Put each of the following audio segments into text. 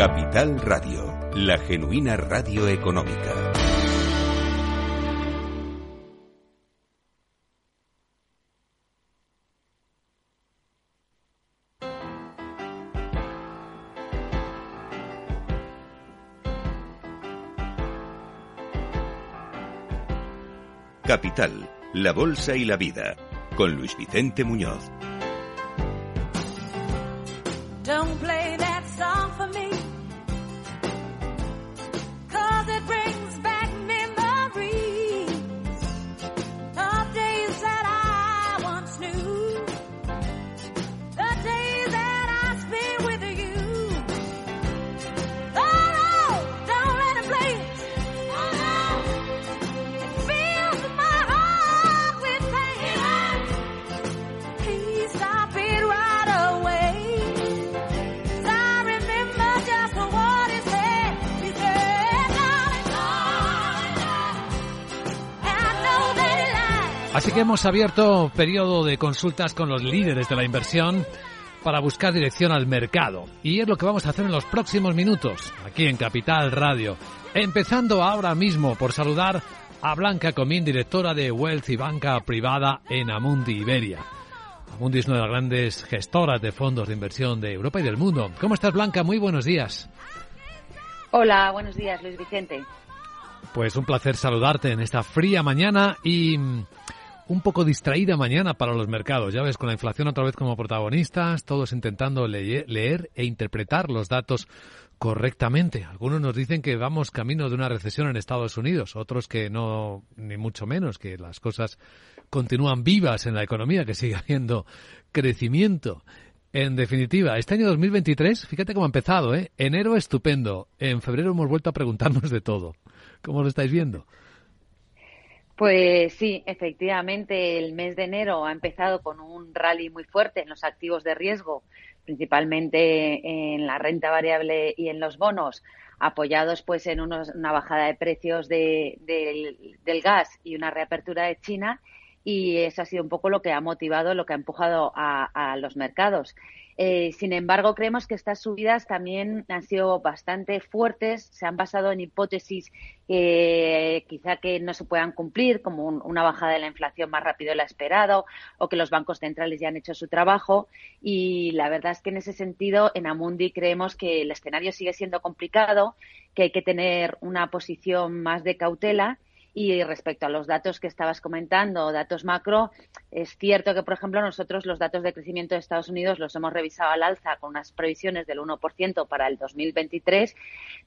Capital Radio, la genuina radio económica. Capital, la Bolsa y la Vida, con Luis Vicente Muñoz. Así que hemos abierto periodo de consultas con los líderes de la inversión para buscar dirección al mercado. Y es lo que vamos a hacer en los próximos minutos, aquí en Capital Radio. Empezando ahora mismo por saludar a Blanca Comín, directora de Wealth y Banca Privada en Amundi Iberia. Amundi es una de las grandes gestoras de fondos de inversión de Europa y del mundo. ¿Cómo estás, Blanca? Muy buenos días. Hola, buenos días, Luis Vicente. Pues un placer saludarte en esta fría mañana y un poco distraída mañana para los mercados. Ya ves, con la inflación otra vez como protagonistas, todos intentando leer, e interpretar los datos correctamente. Algunos nos dicen que vamos camino de una recesión en Estados Unidos, otros que no, ni mucho menos, que las cosas continúan vivas en la economía, que sigue habiendo crecimiento. En definitiva, este año 2023, fíjate cómo ha empezado, ¿eh? Enero estupendo. En febrero hemos vuelto a preguntarnos de todo. ¿Cómo lo estáis viendo? Pues sí, efectivamente, el mes de enero ha empezado con un rally muy fuerte en los activos de riesgo, principalmente en la renta variable y en los bonos, apoyados pues en una bajada de precios del, gas y una reapertura de China. Y eso ha sido un poco lo que ha motivado, lo que ha empujado a los mercados. Eh, sin embargo, creemos que estas subidas también han sido bastante fuertes, se han basado en hipótesis que quizá que no se puedan cumplir, como una bajada de la inflación más rápido de la esperado, o que los bancos centrales ya han hecho su trabajo. Y la verdad es que en ese sentido, en Amundi creemos que el escenario sigue siendo complicado, que hay que tener una posición más de cautela y respecto a los datos que estabas comentando, datos macro, es cierto que, por ejemplo, nosotros los datos de crecimiento de Estados Unidos los hemos revisado al alza con unas previsiones del 1% para el 2023,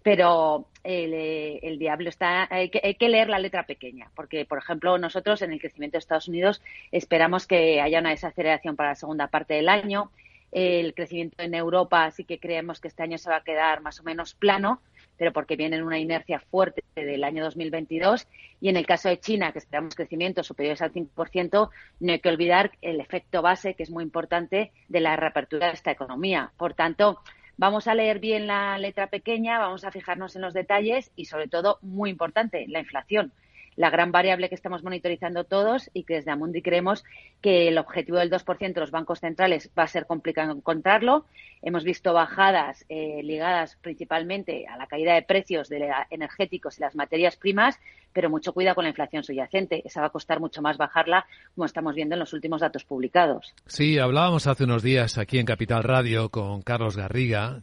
pero el, el diablo está, hay que, hay que, leer la letra pequeña, porque, por ejemplo, nosotros en el crecimiento de Estados Unidos esperamos que haya una desaceleración para la segunda parte del año. El crecimiento en Europa sí que creemos que este año se va a quedar más o menos plano, pero porque viene en una inercia fuerte del año 2022. Y en el caso de China, que esperamos crecimientos superiores al 5%, no hay que olvidar el efecto base, que es muy importante, de la reapertura de esta economía. Por tanto, vamos a leer bien la letra pequeña, vamos a fijarnos en los detalles y, sobre todo, muy importante, la inflación la gran variable que estamos monitorizando todos y que desde Amundi creemos que el objetivo del 2% de los bancos centrales va a ser complicado encontrarlo. Hemos visto bajadas eh, ligadas principalmente a la caída de precios de energéticos y las materias primas, pero mucho cuidado con la inflación subyacente. Esa va a costar mucho más bajarla, como estamos viendo en los últimos datos publicados. Sí, hablábamos hace unos días aquí en Capital Radio con Carlos Garriga,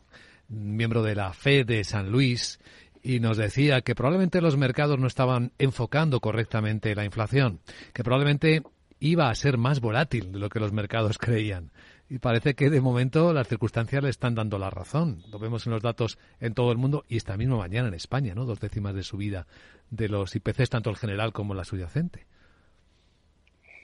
miembro de la FE de San Luis, y nos decía que probablemente los mercados no estaban enfocando correctamente la inflación, que probablemente iba a ser más volátil de lo que los mercados creían. Y parece que de momento las circunstancias le están dando la razón. Lo vemos en los datos en todo el mundo y esta misma mañana en España, ¿no? Dos décimas de subida de los IPCs, tanto el general como la subyacente.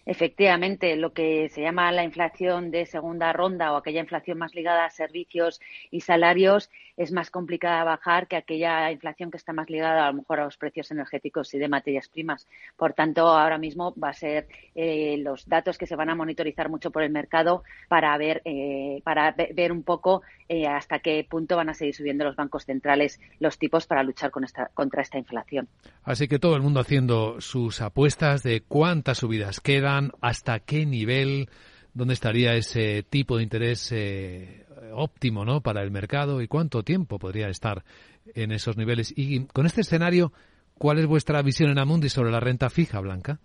Efectivamente, lo que se llama la inflación de segunda ronda o aquella inflación más ligada a servicios y salarios es más complicada de bajar que aquella inflación que está más ligada a lo mejor a los precios energéticos y de materias primas. Por tanto, ahora mismo va a ser eh, los datos que se van a monitorizar mucho por el mercado para ver, eh, para ver un poco eh, hasta qué punto van a seguir subiendo los bancos centrales los tipos para luchar con esta, contra esta inflación. Así que todo el mundo haciendo sus apuestas de cuántas subidas quedan, hasta qué nivel dónde estaría ese tipo de interés eh, óptimo ¿no? para el mercado y cuánto tiempo podría estar en esos niveles. Y con este escenario, ¿cuál es vuestra visión en Amundi sobre la renta fija, Blanca?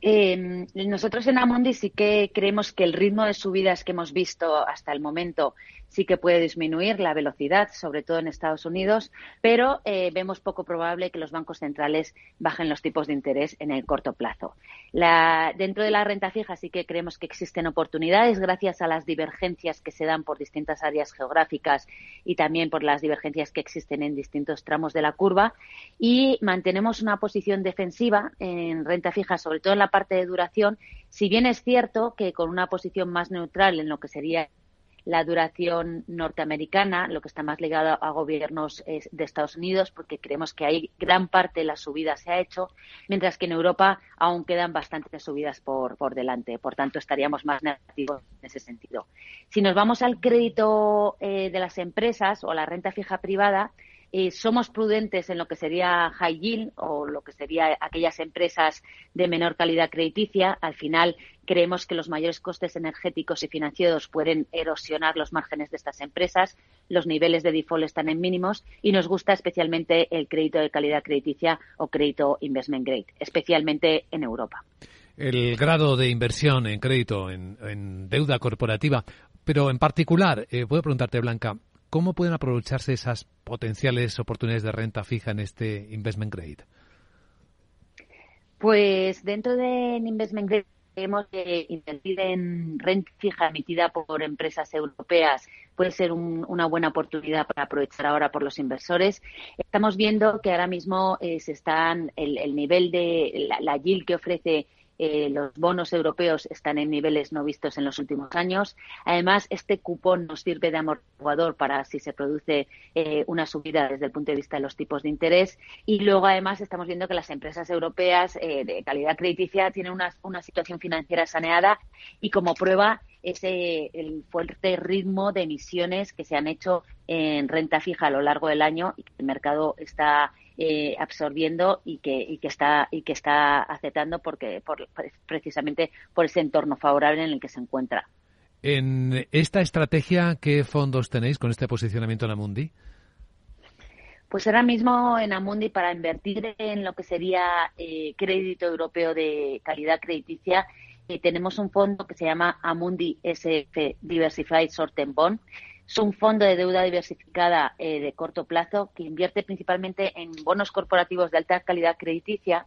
Eh, nosotros en Amundi sí que creemos que el ritmo de subidas que hemos visto hasta el momento sí que puede disminuir la velocidad, sobre todo en Estados Unidos, pero eh, vemos poco probable que los bancos centrales bajen los tipos de interés en el corto plazo. dentro de la renta fija sí que creemos que existen oportunidades gracias a las divergencias que se dan por distintas áreas geográficas y también por las divergencias que existen en distintos tramos de la curva y mantenemos una posición defensiva en renta fija, sobre todo en la parte de duración, si bien es cierto que con una posición más neutral en lo que sería la duración norteamericana, lo que está más ligado a gobiernos de Estados Unidos, porque creemos que ahí gran parte de la subida se ha hecho, mientras que en Europa aún quedan bastantes subidas por, por delante. Por tanto, estaríamos más negativos en ese sentido. Si nos vamos al crédito eh, de las empresas o la renta fija privada, eh, somos prudentes en lo que sería high yield o lo que sería aquellas empresas de menor calidad crediticia. Al final, creemos que los mayores costes energéticos y financieros pueden erosionar los márgenes de estas empresas. Los niveles de default están en mínimos y nos gusta especialmente el crédito de calidad crediticia o crédito investment grade, especialmente en Europa. El grado de inversión en crédito, en, deuda corporativa, pero en particular, eh, puedo preguntarte, Blanca, ¿Cómo pueden aprovecharse esas potenciales oportunidades de renta fija en este investment grade? Pues dentro de investment grade creemos que invertir en renta fija emitida por empresas europeas puede ser una buena oportunidad para aprovechar ahora por los inversores. Estamos viendo que ahora mismo eh, se están el, nivel de la, la, yield que ofrece eh, los bonos europeos están en niveles no vistos en los últimos años. Además, este cupón nos sirve de amortiguador para si se produce eh, una subida desde el punto de vista de los tipos de interés. Y luego, además, estamos viendo que las empresas europeas eh, de calidad crediticia tienen una, una situación financiera saneada y como prueba ese el fuerte ritmo de emisiones que se han hecho en renta fija a lo largo del año y que el mercado está eh, absorbiendo y que, y que está y que está aceptando porque por, precisamente por ese entorno favorable en el que se encuentra. En esta estrategia, ¿qué fondos tenéis con este posicionamiento en Amundi? Pues ahora mismo en Amundi para invertir en lo que sería eh, crédito europeo de calidad crediticia eh, tenemos un fondo que se llama Amundi SF Diversified Short Bond. Es un fondo de deuda diversificada eh, de corto plazo que invierte principalmente en bonos corporativos de alta calidad crediticia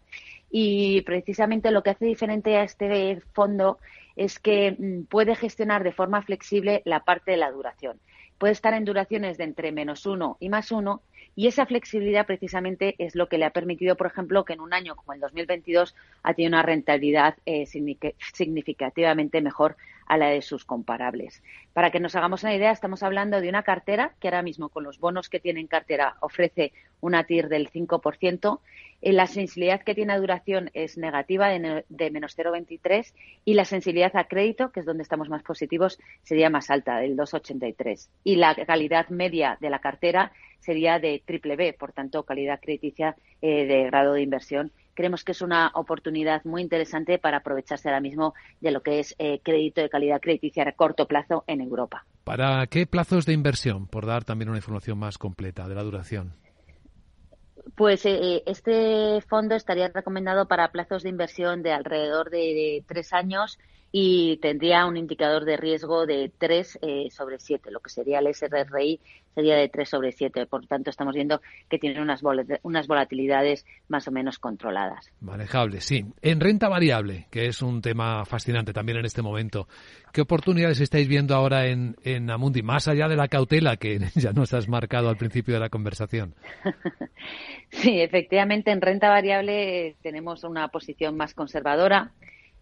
y precisamente lo que hace diferente a este fondo es que mm, puede gestionar de forma flexible la parte de la duración. Puede estar en duraciones de entre menos uno y más uno y esa flexibilidad precisamente es lo que le ha permitido, por ejemplo, que en un año como el 2022 ha tenido una rentabilidad eh, significativamente mejor a la de sus comparables. Para que nos hagamos una idea, estamos hablando de una cartera que ahora mismo con los bonos que tiene en cartera ofrece una TIR del 5%. Eh, la sensibilidad que tiene a duración es negativa de, de menos 0,23 y la sensibilidad a crédito, que es donde estamos más positivos, sería más alta, del 2,83. Y la calidad media de la cartera sería de triple B, por tanto, calidad crediticia eh, de grado de inversión. Creemos que es una oportunidad muy interesante para aprovecharse ahora mismo de lo que es eh, crédito de calidad crediticia a corto plazo en Europa. ¿Para qué plazos de inversión? Por dar también una información más completa de la duración. Pues eh, este fondo estaría recomendado para plazos de inversión de alrededor de tres años y tendría un indicador de riesgo de 3 eh, sobre 7, lo que sería el SRRI sería de 3 sobre 7. Por tanto, estamos viendo que tienen unas, unas volatilidades más o menos controladas. Manejables, sí. En renta variable, que es un tema fascinante también en este momento, ¿qué oportunidades estáis viendo ahora en, en Amundi, más allá de la cautela que ya nos has marcado al principio de la conversación? sí, efectivamente, en renta variable tenemos una posición más conservadora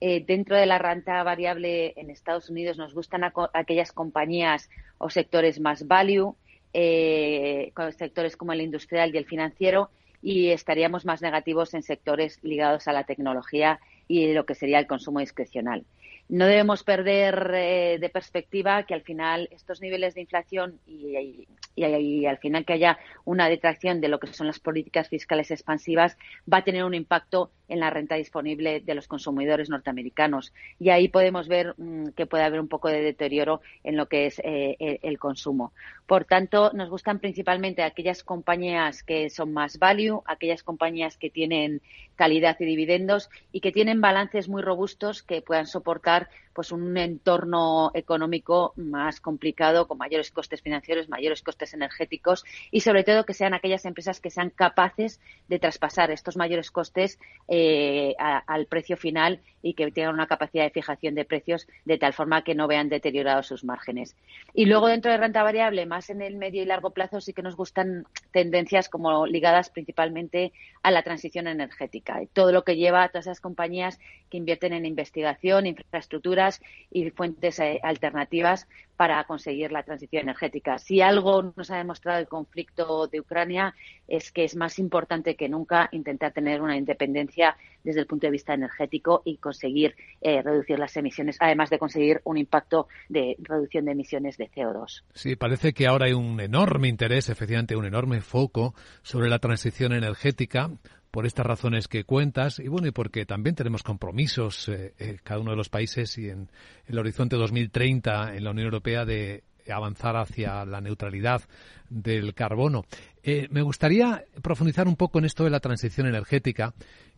eh, dentro de la renta variable en Estados Unidos nos gustan aquellas compañías o sectores más value, eh, sectores como el industrial y el financiero, y estaríamos más negativos en sectores ligados a la tecnología y lo que sería el consumo discrecional. No debemos perder eh, de perspectiva que al final estos niveles de inflación y, al final que haya una detracción de lo que son las políticas fiscales expansivas va a tener un impacto en la renta disponible de los consumidores norteamericanos. Y ahí podemos ver mm, que puede haber un poco de deterioro en lo que es eh, el, consumo. Por tanto, nos gustan principalmente aquellas compañías que son más value, aquellas compañías que tienen calidad y dividendos y que tienen balances muy robustos que puedan soportar estar pues un entorno económico más complicado, con mayores costes financieros, mayores costes energéticos y sobre todo que sean aquellas empresas que sean capaces de traspasar estos mayores costes eh, al precio final y que tengan una capacidad de fijación de precios de tal forma que no vean deteriorados sus márgenes. Y luego dentro de renta variable, más en el medio y largo plazo, sí que nos gustan tendencias como ligadas principalmente a la transición energética. Todo lo que lleva a todas esas compañías que invierten en investigación, y fuentes eh, alternativas para conseguir la transición energética. Si algo nos ha demostrado el conflicto de Ucrania es que es más importante que nunca intentar tener una independencia desde el punto de vista energético y conseguir eh, reducir las emisiones, además de conseguir un impacto de reducción de emisiones de CO2. Sí, parece que ahora hay un enorme interés, efectivamente, un enorme foco sobre la transición energética por estas razones que cuentas y bueno, y porque también tenemos compromisos eh, eh, cada uno de los países y en el horizonte 2030 en la Unión Europea de avanzar hacia la neutralidad del carbono. Eh, me gustaría profundizar un poco en esto de la transición energética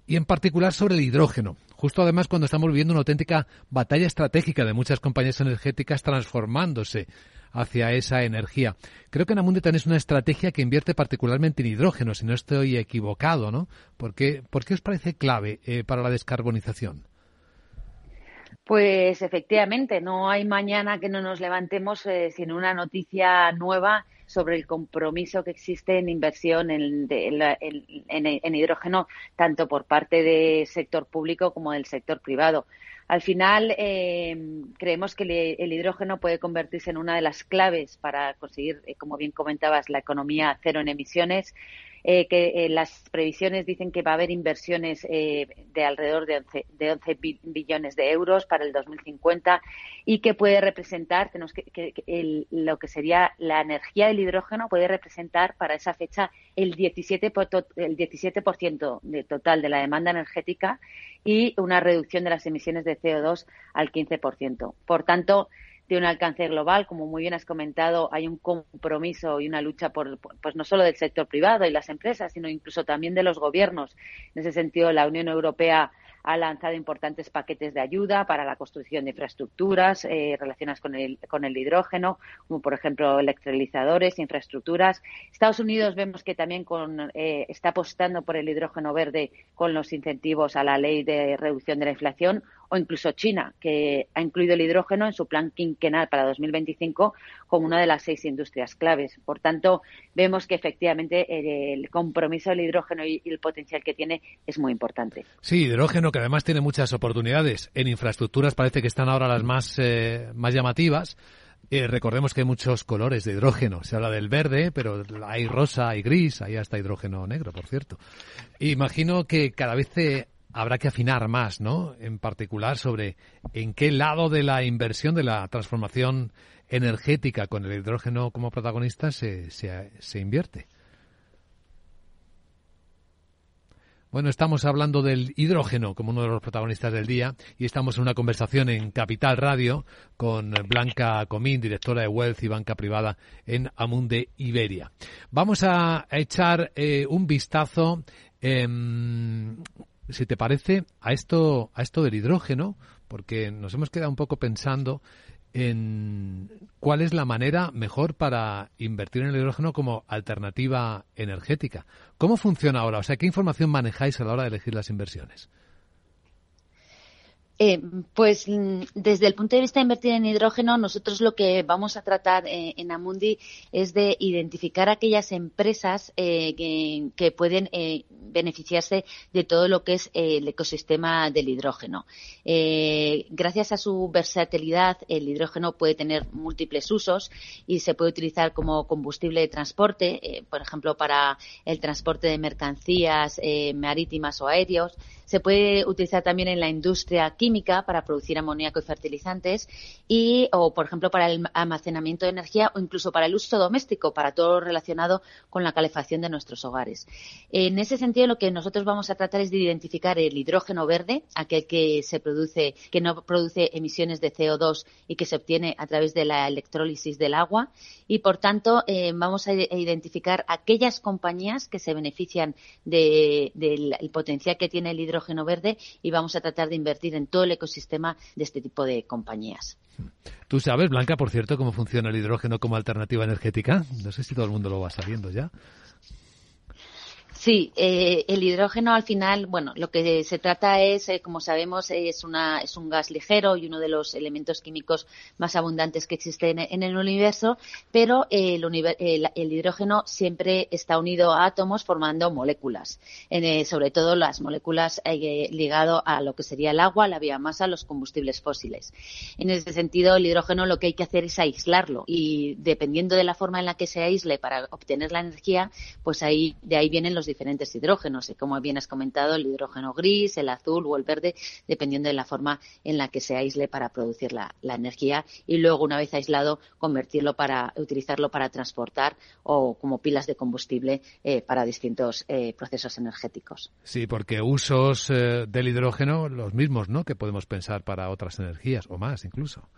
y en particular sobre el hidrógeno. Justo además cuando estamos viviendo una auténtica batalla estratégica de muchas compañías energéticas transformándose hacia esa energía. Creo que en Amundi tenéis una estrategia que invierte particularmente en hidrógeno, si no estoy equivocado, ¿no? ¿Por qué, os parece clave eh, para la descarbonización? Pues efectivamente, no hay mañana que no nos levantemos eh, sin una noticia nueva sobre el compromiso que existe en inversión en, en, hidrógeno, tanto por parte del sector público como del sector privado. Al final, eh, creemos que el hidrógeno puede convertirse en una de las claves para conseguir, eh, como bien comentabas, la economía cero en emisiones. Eh, que las previsiones dicen que va a haber inversiones de alrededor de 11, de 11 billones de euros para el 2050 y que puede representar, tenemos que, lo que sería la energía del hidrógeno puede representar para esa fecha el 17%, el 17 de total de la demanda energética y una reducción de las emisiones de CO2 al 15%. Por tanto, de un alcance global, como muy bien has comentado, hay un compromiso y una lucha por, pues no solo del sector privado y las empresas, sino incluso también de los gobiernos. En ese sentido, la Unión Europea ha lanzado importantes paquetes de ayuda para la construcción de infraestructuras eh, relacionadas con el, con el hidrógeno, como por ejemplo electrolizadores, infraestructuras. Estados Unidos vemos que también eh, está apostando por el hidrógeno verde con los incentivos a la ley de reducción de la inflación o incluso China, que ha incluido el hidrógeno en su plan quinquenal para 2025 como una de las seis industrias claves. Por tanto, vemos que efectivamente el compromiso del hidrógeno y el potencial que tiene es muy importante. Sí, hidrógeno que además tiene muchas oportunidades. En infraestructuras parece que están ahora las más, eh, más llamativas. Eh, recordemos que hay muchos colores de hidrógeno. Se habla del verde, pero hay rosa, hay gris, hay hasta hidrógeno negro, por cierto. Imagino que cada vez se habrá que afinar más, ¿no? En particular sobre en qué lado de la inversión, de la transformación energética con el hidrógeno como protagonista se, se, invierte. Bueno, estamos hablando del hidrógeno como uno de los protagonistas del día y estamos en una conversación en Capital Radio con Blanca Comín, directora de Wealth y Banca Privada en Amunde Iberia. Vamos a echar eh, un vistazo en si te parece, a esto, a esto del hidrógeno, porque nos hemos quedado un poco pensando en cuál es la manera mejor para invertir en el hidrógeno como alternativa energética. ¿Cómo funciona ahora? O sea, ¿qué información manejáis a la hora de elegir las inversiones? Eh, pues mm, desde el punto de vista de invertir en hidrógeno, nosotros lo que vamos a tratar eh, en Amundi es de identificar aquellas empresas eh, que, pueden beneficiarse de todo lo que es el ecosistema del hidrógeno. gracias a su versatilidad, el hidrógeno puede tener múltiples usos y se puede utilizar como combustible de transporte, por ejemplo, para el transporte de mercancías marítimas o aéreos. Se puede utilizar también en la industria química para producir amoníaco y fertilizantes y, o por ejemplo, para el almacenamiento de energía o incluso para el uso doméstico, para todo lo relacionado con la calefacción de nuestros hogares. En ese sentido, lo que nosotros vamos a tratar es de identificar el hidrógeno verde, aquel que se produce, que no produce emisiones de CO2 y que se obtiene a través de la electrólisis del agua. Y por tanto, eh, vamos a identificar aquellas compañías que se benefician del potencial que tiene el hidrógeno verde y vamos a tratar de invertir en todo el ecosistema de este tipo de compañías. Tú sabes, Blanca, por cierto, cómo funciona el hidrógeno como alternativa energética. No sé si todo el mundo lo va sabiendo ya. Sí, eh, el hidrógeno al final, bueno, lo que se trata es, eh, como sabemos, es, una, es un gas ligero y uno de los elementos químicos más abundantes que existen en, el universo, pero el, el, hidrógeno siempre está unido a átomos formando moléculas, eh, sobre todo las moléculas eh, ligado a lo que sería el agua, la biomasa, los combustibles fósiles. En ese sentido, el hidrógeno lo que hay que hacer es aislarlo y dependiendo de la forma en la que se aísle para obtener la energía, pues ahí de ahí vienen los diferentes hidrógenos, y como bien has comentado, el hidrógeno gris, el azul o el verde, dependiendo de la forma en la que se aísle para producir la, energía y luego, una vez aislado, convertirlo para utilizarlo para transportar o como pilas de combustible eh, para distintos eh, procesos energéticos. Sí, porque usos eh, del hidrógeno los mismos, ¿no? Que podemos pensar para otras energías o más incluso.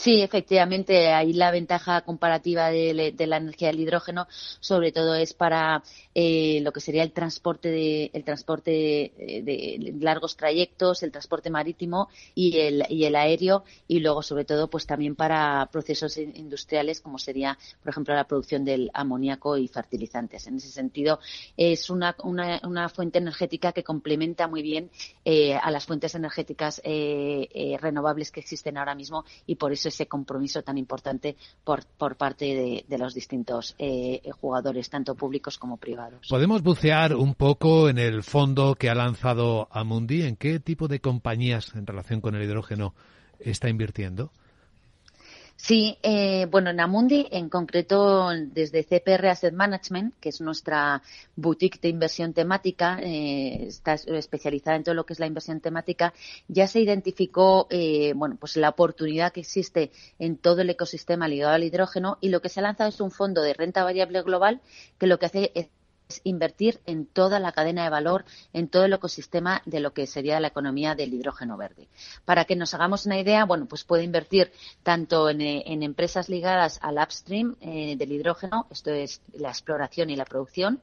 Sí, efectivamente, ahí la ventaja comparativa de, la energía del hidrógeno, sobre todo, es para eh, lo que sería el transporte de, el transporte de, largos trayectos, el transporte marítimo y el, y el aéreo, y luego, sobre todo, pues también para procesos industriales, como sería, por ejemplo, la producción del amoníaco y fertilizantes. En ese sentido, es una, una, fuente energética que complementa muy bien eh, a las fuentes energéticas eh, renovables que existen ahora mismo y por eso ese compromiso tan importante por, por parte de, los distintos eh, jugadores, tanto públicos como privados. ¿Podemos bucear un poco en el fondo que ha lanzado Amundi? ¿En qué tipo de compañías en relación con el hidrógeno está invirtiendo? Sí, eh, bueno, en Amundi, en concreto desde CPR Asset Management, que es nuestra boutique de inversión temática, eh, está especializada en todo lo que es la inversión temática, ya se identificó, eh, bueno, pues la oportunidad que existe en todo el ecosistema ligado al hidrógeno y lo que se ha lanzado es un fondo de renta variable global que lo que hace es invertir en toda la cadena de valor, en todo el ecosistema de lo que sería la economía del hidrógeno verde. Para que nos hagamos una idea, bueno, pues puede invertir tanto en, eh, empresas ligadas al upstream eh, del hidrógeno, esto es la exploración y la producción,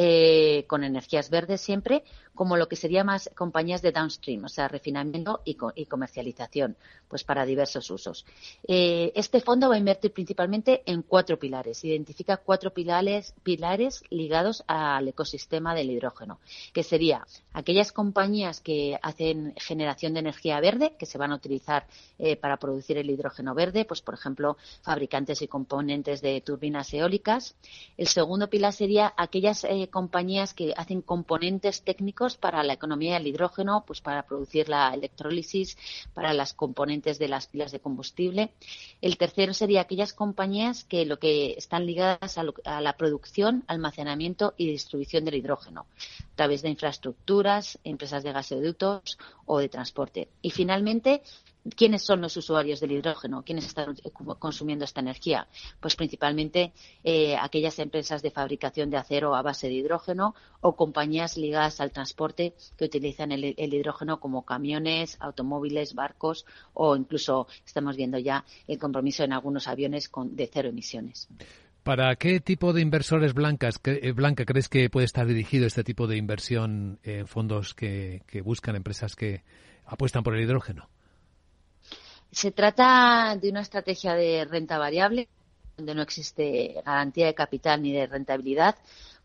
eh, con energías verdes siempre, como lo que sería más compañías de downstream, o sea, refinamiento y, comercialización, pues para diversos usos. Eh, este fondo va a invertir principalmente en cuatro pilares. Identifica cuatro pilares ligados al ecosistema del hidrógeno, que sería aquellas compañías que hacen generación de energía verde, que se van a utilizar eh, para producir el hidrógeno verde, pues por ejemplo, fabricantes y componentes de turbinas eólicas. El segundo pilar sería aquellas eh, compañías que hacen componentes técnicos para la economía del hidrógeno, pues para producir la electrólisis, para las componentes de las pilas de combustible. El tercero sería aquellas compañías que lo que están ligadas a, la producción, almacenamiento y distribución del hidrógeno a través de empresas de gasoductos o de transporte. Y finalmente, ¿Quiénes son los usuarios del hidrógeno? ¿Quiénes están consumiendo esta energía? Pues principalmente eh, aquellas empresas de fabricación de acero a base de hidrógeno o compañías ligadas al transporte que utilizan el, hidrógeno como camiones, automóviles, barcos o incluso estamos viendo ya el compromiso en algunos aviones con, de cero emisiones. ¿Para qué tipo de inversores blancas, eh, Blanca crees que puede estar dirigido este tipo de inversión en fondos que buscan empresas que apuestan por el hidrógeno? Se trata de una estrategia de renta variable donde no existe garantía de capital ni de rentabilidad,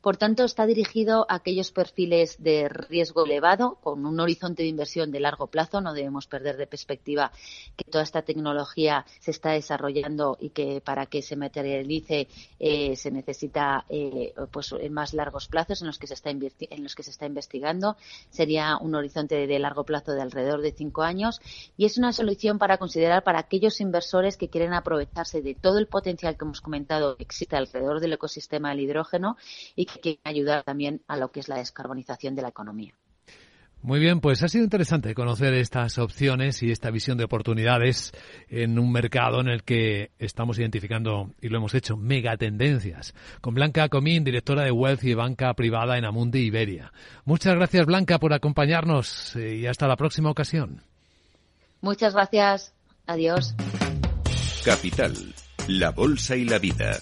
por tanto, está dirigido a aquellos perfiles de riesgo elevado, con un horizonte de inversión de largo plazo. No debemos perder de perspectiva que toda esta tecnología se está desarrollando y que para que se materialice eh, se necesita eh, pues en más largos plazos en los que se está en los que se está investigando. Sería un horizonte de largo plazo de alrededor de cinco años y es una solución para considerar para aquellos inversores que quieren aprovecharse de todo el potencial que hemos comentado que existe alrededor del ecosistema del hidrógeno y ayudar también a lo que es la descarbonización de la economía. Muy bien, pues ha sido interesante conocer estas opciones y esta visión de oportunidades en un mercado en el que estamos identificando, y lo hemos hecho, megatendencias. Con Blanca Comín, directora de Wealth y Banca Privada en Amundi Iberia. Muchas gracias, Blanca, por acompañarnos eh, y hasta la próxima ocasión. Muchas gracias. Adiós. Capital, la Bolsa y la Vida.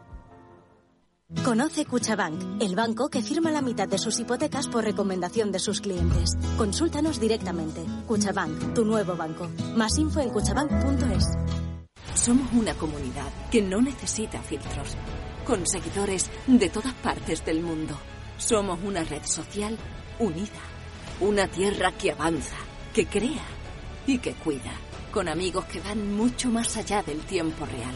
Conoce Cuchabank, el banco que firma la mitad de sus hipotecas por recomendación de sus clientes. Consúltanos directamente. Cuchabank, tu nuevo banco. Más info en cuchabank.es. Somos una comunidad que no necesita filtros, con seguidores de todas partes del mundo. Somos una red social unida, una tierra que avanza, que crea y que cuida, con amigos que van mucho más allá del tiempo real.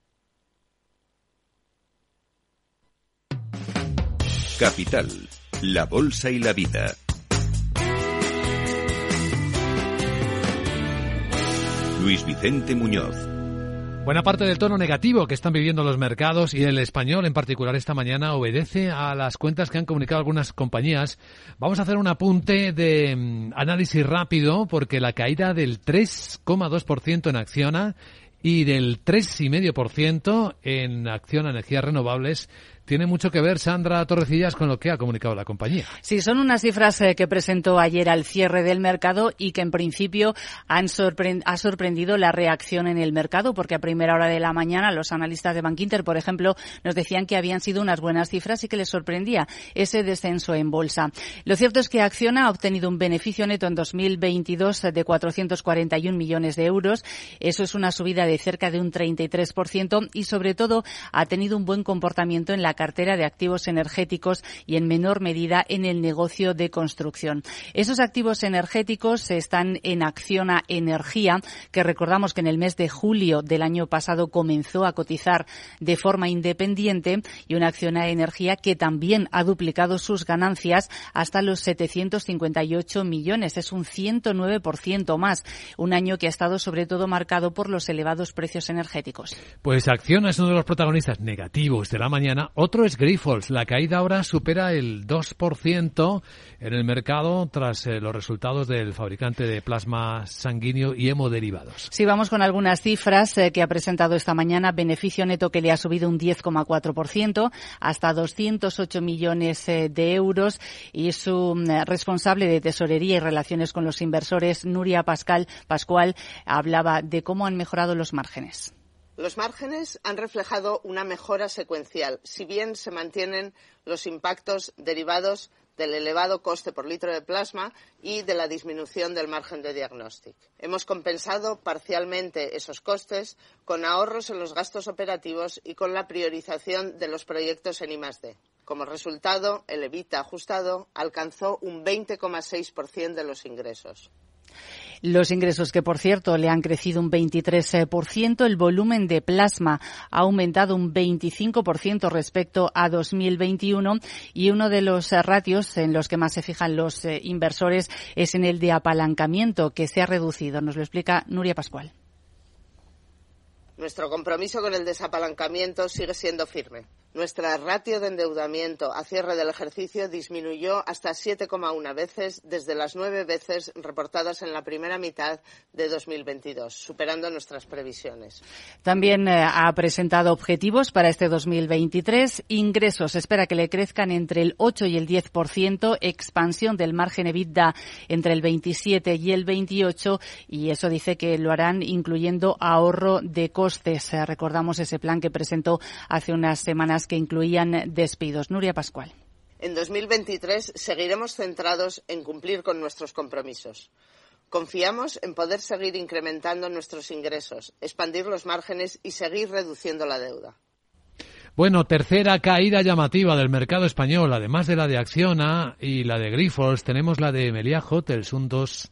Capital, la Bolsa y la Vida. Luis Vicente Muñoz. Buena parte del tono negativo que están viviendo los mercados y el español en particular esta mañana obedece a las cuentas que han comunicado algunas compañías. Vamos a hacer un apunte de mm, análisis rápido porque la caída del 3,2% en Acciona y del 3,5% en Acción Energías Renovables tiene mucho que ver, Sandra Torrecillas, con lo que ha comunicado la compañía. Sí, son unas cifras eh, que presentó ayer al cierre del mercado y que en principio han ha sorprendido la reacción en el mercado, porque a primera hora de la mañana los analistas de Bankinter, por ejemplo, nos decían que habían sido unas buenas cifras y que les sorprendía ese descenso en bolsa. Lo cierto es que Acciona ha obtenido un beneficio neto en 2022 de 441 millones de euros. Eso es una subida de cerca de un 33% y, sobre todo, ha tenido un buen comportamiento en la cartera de activos energéticos y en menor medida en el negocio de construcción. Esos activos energéticos están en Acciona Energía, que recordamos que en el mes de julio del año pasado comenzó a cotizar de forma independiente y una Acciona Energía que también ha duplicado sus ganancias hasta los 758 millones. Es un 109% más. Un año que ha estado sobre todo marcado por los elevados precios energéticos. Pues Acciona es uno de los protagonistas negativos de la mañana. Es Grifols. La caída ahora supera el 2% en el mercado tras eh, los resultados del fabricante de plasma sanguíneo y hemoderivados. Sí, vamos con algunas cifras eh, que ha presentado esta mañana. Beneficio neto que le ha subido un 10,4% hasta 208 millones eh, de euros y su mm, responsable de tesorería y relaciones con los inversores, Nuria Pascal Pascual, hablaba de cómo han mejorado los márgenes. Los márgenes han reflejado una mejora secuencial, si bien se mantienen los impactos derivados del elevado coste por litro de plasma y de la disminución del margen de diagnóstico. Hemos compensado parcialmente esos costes con ahorros en los gastos operativos y con la priorización de los proyectos en I+D. Como resultado, el EBITDA ajustado alcanzó un 20,6% de los ingresos. Los ingresos que, por cierto, le han crecido un 23%, el volumen de plasma ha aumentado un 25% respecto a 2021 y uno de los ratios en los que más se fijan los eh, inversores es en el de apalancamiento, que se ha reducido. Nos lo explica Nuria Pascual. Nuestro compromiso con el desapalancamiento sigue siendo firme. Nuestra ratio de endeudamiento a cierre del ejercicio disminuyó hasta 7,1 veces desde las nueve veces reportadas en la primera mitad de 2022, superando nuestras previsiones. También eh, ha presentado objetivos para este 2023. Ingresos espera que le crezcan entre el 8 y el 10%, expansión del margen EBITDA entre el 27 y el 28 y eso dice que lo harán incluyendo ahorro de costes. Eh, recordamos ese plan que presentó hace unas semanas que incluían despidos. Nuria Pascual. En 2023 seguiremos centrados en cumplir con nuestros compromisos. Confiamos en poder seguir incrementando nuestros ingresos, expandir los márgenes y seguir reduciendo la deuda. Bueno, tercera caída llamativa del mercado español, además de la de Acciona y la de Grifols, tenemos la de Meliá Hotels, un 2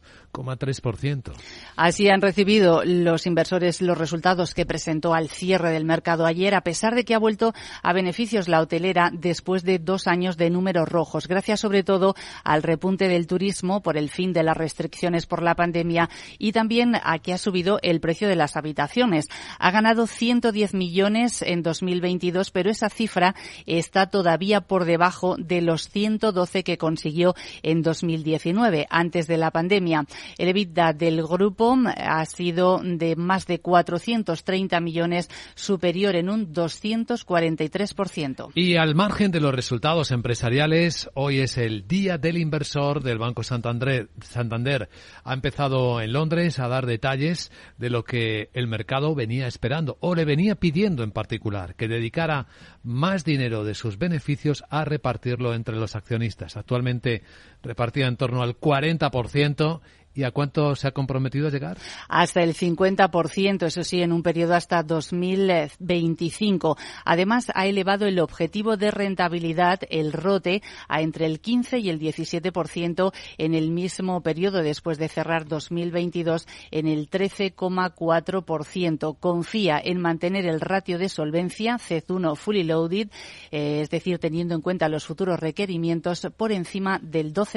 Así han recibido los inversores los resultados que presentó al cierre del mercado ayer, a pesar de que ha vuelto a beneficios la hotelera después de dos años de números rojos, gracias sobre todo al repunte del turismo por el fin de las restricciones por la pandemia y también a que ha subido el precio de las habitaciones. Ha ganado 110 millones en 2022, pero esa cifra está todavía por debajo de los 112 que consiguió en 2019, antes de la pandemia. El EBITDA del grupo ha sido de más de 430 millones, superior en un 243%. Y al margen de los resultados empresariales, hoy es el Día del Inversor del Banco Santander. Santander ha empezado en Londres a dar detalles de lo que el mercado venía esperando o le venía pidiendo en particular, que dedicara más dinero de sus beneficios a repartirlo entre los accionistas. Actualmente repartía en torno al 40% ¿Y a cuánto se ha comprometido a llegar? Hasta el 50%, eso sí, en un periodo hasta 2025. Además, ha elevado el objetivo de rentabilidad, el ROTE, a entre el 15 y el 17% en el mismo periodo, después de cerrar 2022 en el 13,4%. Confía en mantener el ratio de solvencia, CEZ1 fully loaded, eh, es decir, teniendo en cuenta los futuros requerimientos, por encima del 12%.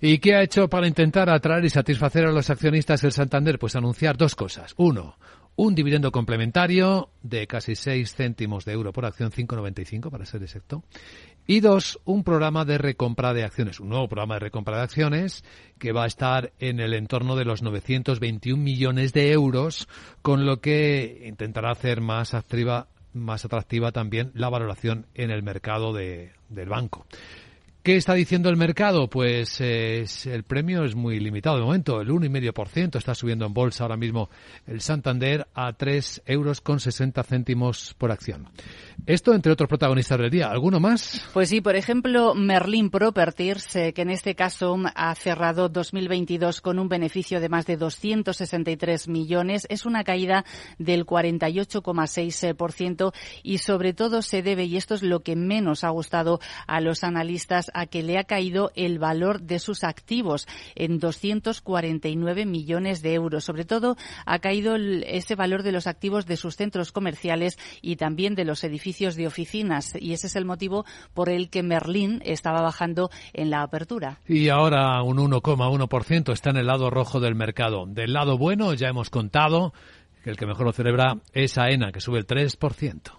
¿Y qué ha hecho para intentar atraer y satisfacer a los accionistas del Santander? Pues anunciar dos cosas. Uno, un dividendo complementario de casi 6 céntimos de euro por acción, 5,95 para ser exacto. Y dos, un programa de recompra de acciones, un nuevo programa de recompra de acciones que va a estar en el entorno de los 921 millones de euros, con lo que intentará hacer más activa, más atractiva también la valoración en el mercado de, del banco. ¿Qué está diciendo el mercado? Pues el premio es muy limitado de momento, el 1,5% está subiendo en bolsa ahora mismo el Santander a 3 euros con 60 céntimos por acción. Esto entre otros protagonistas del día. ¿Alguno más? Pues sí, por ejemplo, Merlin Properties, eh, que en este caso ha cerrado 2022 con un beneficio de más de 263 millones. Es una caída del 48,6% y sobre todo se debe, y esto es lo que menos ha gustado a los analistas, a que le ha caído el valor de sus activos en 249 millones de euros. Sobre todo ha caído ese valor de los activos de sus centros comerciales y también de los edificios de oficinas. Y ese es el motivo por el que Merlín estaba bajando en la apertura. Y ahora un 1,1% está en el lado rojo del mercado. Del lado bueno ya hemos contado que el que mejor lo celebra es AENA, que sube el 3%.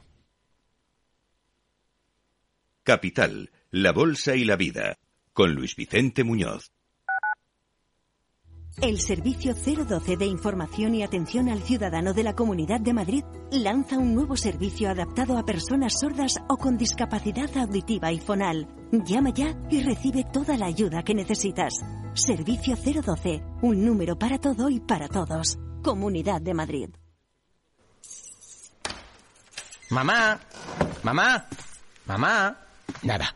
Capital la Bolsa y la Vida, con Luis Vicente Muñoz. El Servicio 012 de Información y Atención al Ciudadano de la Comunidad de Madrid lanza un nuevo servicio adaptado a personas sordas o con discapacidad auditiva y fonal. Llama ya y recibe toda la ayuda que necesitas. Servicio 012, un número para todo y para todos. Comunidad de Madrid. Mamá, mamá, mamá. Nada,